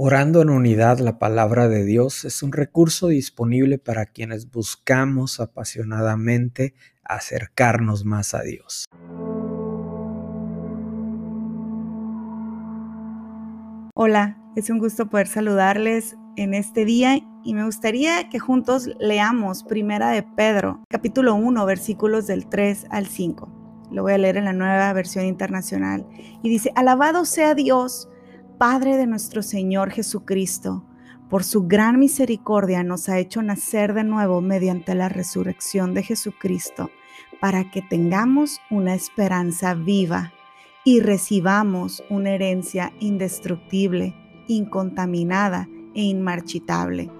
Orando en unidad, la palabra de Dios es un recurso disponible para quienes buscamos apasionadamente acercarnos más a Dios. Hola, es un gusto poder saludarles en este día y me gustaría que juntos leamos Primera de Pedro, capítulo 1, versículos del 3 al 5. Lo voy a leer en la nueva versión internacional y dice, Alabado sea Dios Padre de nuestro Señor Jesucristo, por su gran misericordia nos ha hecho nacer de nuevo mediante la resurrección de Jesucristo, para que tengamos una esperanza viva y recibamos una herencia indestructible, incontaminada e inmarchitable.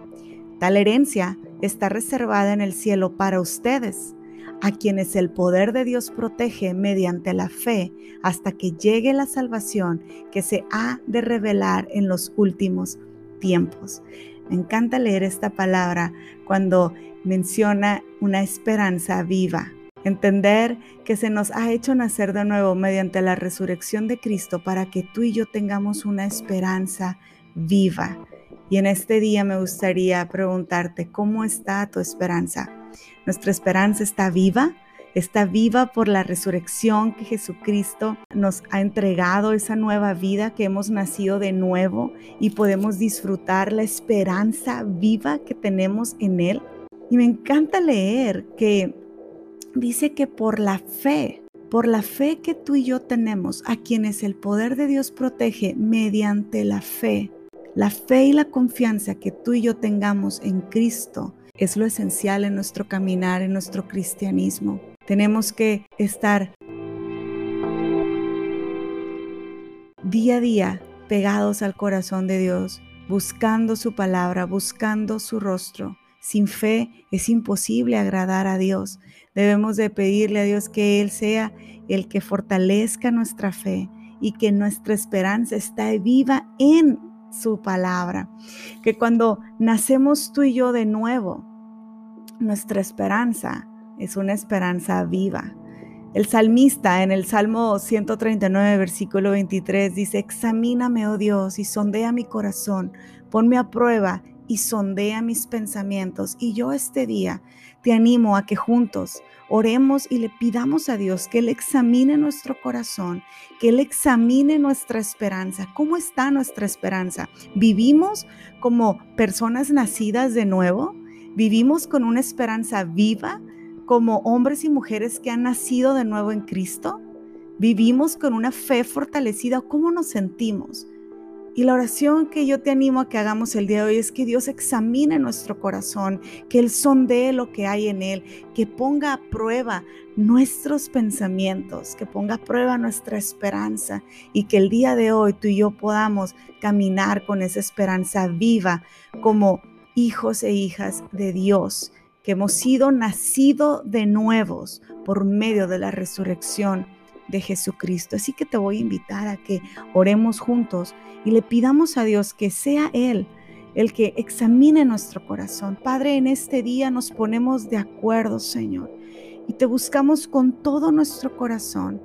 Tal herencia está reservada en el cielo para ustedes a quienes el poder de Dios protege mediante la fe hasta que llegue la salvación que se ha de revelar en los últimos tiempos. Me encanta leer esta palabra cuando menciona una esperanza viva. Entender que se nos ha hecho nacer de nuevo mediante la resurrección de Cristo para que tú y yo tengamos una esperanza viva. Y en este día me gustaría preguntarte, ¿cómo está tu esperanza? Nuestra esperanza está viva, está viva por la resurrección que Jesucristo nos ha entregado, esa nueva vida que hemos nacido de nuevo y podemos disfrutar la esperanza viva que tenemos en Él. Y me encanta leer que dice que por la fe, por la fe que tú y yo tenemos, a quienes el poder de Dios protege mediante la fe, la fe y la confianza que tú y yo tengamos en Cristo, es lo esencial en nuestro caminar, en nuestro cristianismo. Tenemos que estar día a día pegados al corazón de Dios, buscando su palabra, buscando su rostro. Sin fe es imposible agradar a Dios. Debemos de pedirle a Dios que Él sea el que fortalezca nuestra fe y que nuestra esperanza esté viva en su palabra. Que cuando nacemos tú y yo de nuevo, nuestra esperanza es una esperanza viva. El salmista en el Salmo 139, versículo 23 dice, Examíname, oh Dios, y sondea mi corazón, ponme a prueba y sondea mis pensamientos. Y yo este día te animo a que juntos oremos y le pidamos a Dios que Él examine nuestro corazón, que Él examine nuestra esperanza. ¿Cómo está nuestra esperanza? ¿Vivimos como personas nacidas de nuevo? Vivimos con una esperanza viva como hombres y mujeres que han nacido de nuevo en Cristo. Vivimos con una fe fortalecida. ¿Cómo nos sentimos? Y la oración que yo te animo a que hagamos el día de hoy es que Dios examine nuestro corazón, que Él sondee lo que hay en Él, que ponga a prueba nuestros pensamientos, que ponga a prueba nuestra esperanza y que el día de hoy tú y yo podamos caminar con esa esperanza viva como hijos e hijas de Dios, que hemos sido nacido de nuevos por medio de la resurrección de Jesucristo. Así que te voy a invitar a que oremos juntos y le pidamos a Dios que sea Él el que examine nuestro corazón. Padre, en este día nos ponemos de acuerdo, Señor, y te buscamos con todo nuestro corazón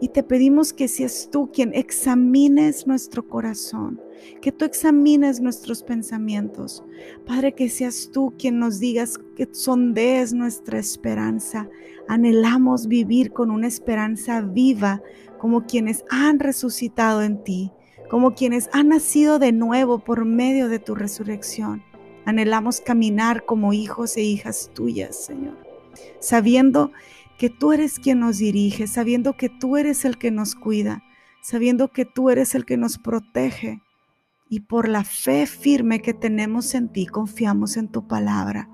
y te pedimos que seas tú quien examines nuestro corazón, que tú examines nuestros pensamientos. Padre, que seas tú quien nos digas que sondees nuestra esperanza. Anhelamos vivir con una esperanza viva como quienes han resucitado en ti, como quienes han nacido de nuevo por medio de tu resurrección. Anhelamos caminar como hijos e hijas tuyas, Señor, sabiendo que tú eres quien nos dirige, sabiendo que tú eres el que nos cuida, sabiendo que tú eres el que nos protege. Y por la fe firme que tenemos en ti, confiamos en tu palabra.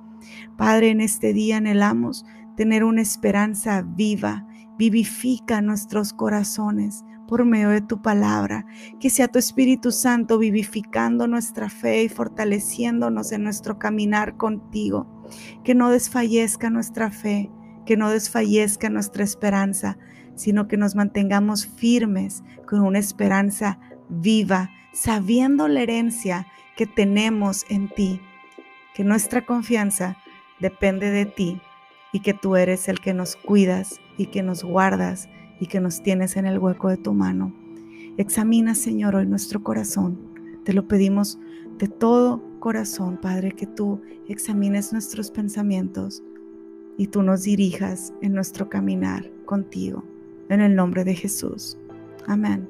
Padre, en este día anhelamos tener una esperanza viva. Vivifica nuestros corazones por medio de tu palabra. Que sea tu Espíritu Santo vivificando nuestra fe y fortaleciéndonos en nuestro caminar contigo. Que no desfallezca nuestra fe que no desfallezca nuestra esperanza, sino que nos mantengamos firmes con una esperanza viva, sabiendo la herencia que tenemos en ti, que nuestra confianza depende de ti y que tú eres el que nos cuidas y que nos guardas y que nos tienes en el hueco de tu mano. Examina, Señor, hoy nuestro corazón. Te lo pedimos de todo corazón, Padre, que tú examines nuestros pensamientos y tú nos dirijas en nuestro caminar contigo. En el nombre de Jesús. Amén.